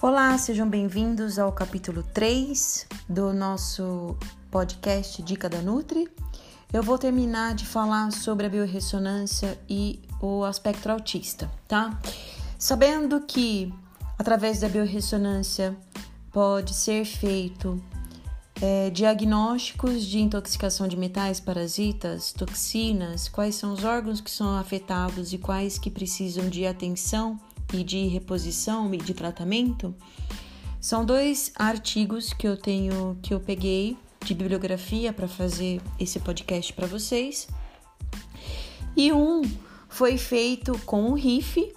Olá, sejam bem-vindos ao capítulo 3 do nosso podcast Dica da Nutri. Eu vou terminar de falar sobre a biorressonância e o aspecto autista, tá? Sabendo que através da biorressonância pode ser feito é, diagnósticos de intoxicação de metais, parasitas, toxinas, quais são os órgãos que são afetados e quais que precisam de atenção e de reposição e de tratamento, são dois artigos que eu tenho que eu peguei de bibliografia para fazer esse podcast para vocês. E um foi feito com o RIF,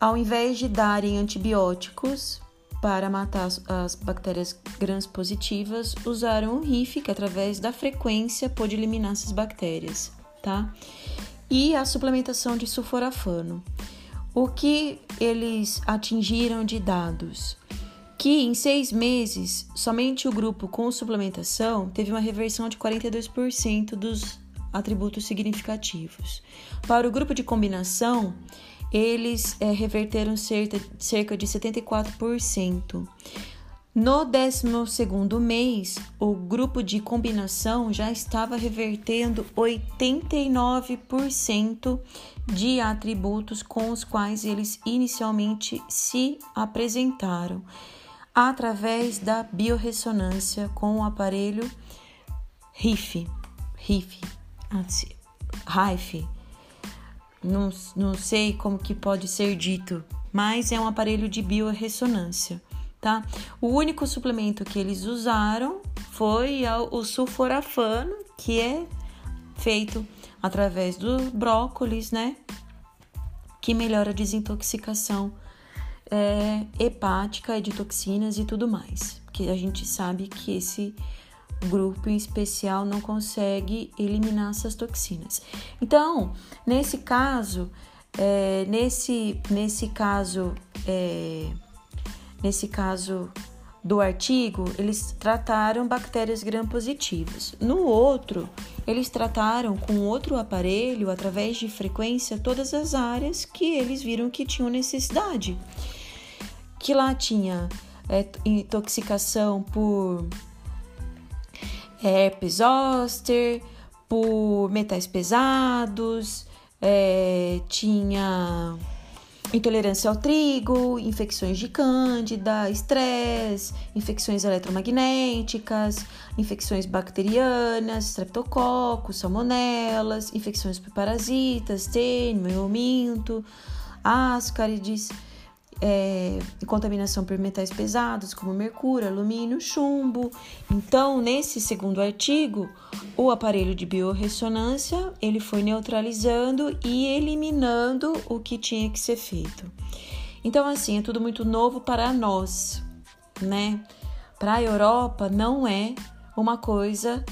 ao invés de darem antibióticos para matar as, as bactérias gram-positivas, usaram o RIF, que através da frequência pode eliminar essas bactérias, tá? E a suplementação de sulforafano. O que eles atingiram de dados? Que em seis meses, somente o grupo com suplementação teve uma reversão de 42% dos atributos significativos. Para o grupo de combinação, eles é, reverteram cerca, cerca de 74%. No 12 mês, o grupo de combinação já estava revertendo 89% de atributos com os quais eles inicialmente se apresentaram, através da biorressonância com o aparelho RIF. RIF. RIF. Não, não sei como que pode ser dito, mas é um aparelho de biorressonância tá? O único suplemento que eles usaram foi o sulforafano, que é feito através do brócolis, né? Que melhora a desintoxicação é, hepática de toxinas e tudo mais. Que a gente sabe que esse grupo em especial não consegue eliminar essas toxinas. Então, nesse caso, é, nesse, nesse caso, é, Nesse caso do artigo, eles trataram bactérias gram-positivas. No outro, eles trataram com outro aparelho, através de frequência, todas as áreas que eles viram que tinham necessidade. Que lá tinha é, intoxicação por herpes zoster, por metais pesados, é, tinha intolerância ao trigo, infecções de cândida, estresse, infecções eletromagnéticas, infecções bacterianas, streptococcus, salmonelas, infecções por parasitas, tênio, minto, ascarides, é, contaminação por metais pesados como mercúrio, alumínio, chumbo. Então, nesse segundo artigo, o aparelho de biorressonância ele foi neutralizando e eliminando o que tinha que ser feito. Então, assim, é tudo muito novo para nós, né? Para a Europa não é uma coisa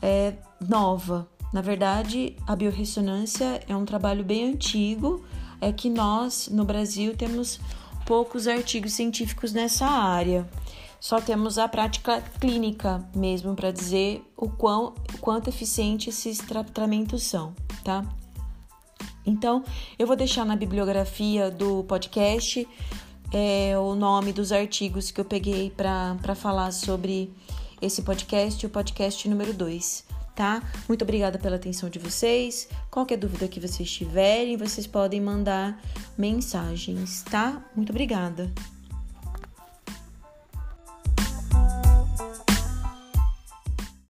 é, nova. Na verdade, a biorressonância é um trabalho bem antigo. É que nós no Brasil temos poucos artigos científicos nessa área. Só temos a prática clínica mesmo para dizer o, quão, o quanto eficiente esses tratamentos são, tá? Então, eu vou deixar na bibliografia do podcast é, o nome dos artigos que eu peguei para falar sobre esse podcast, o podcast número 2 tá? Muito obrigada pela atenção de vocês. Qualquer dúvida que vocês tiverem, vocês podem mandar mensagens, tá? Muito obrigada.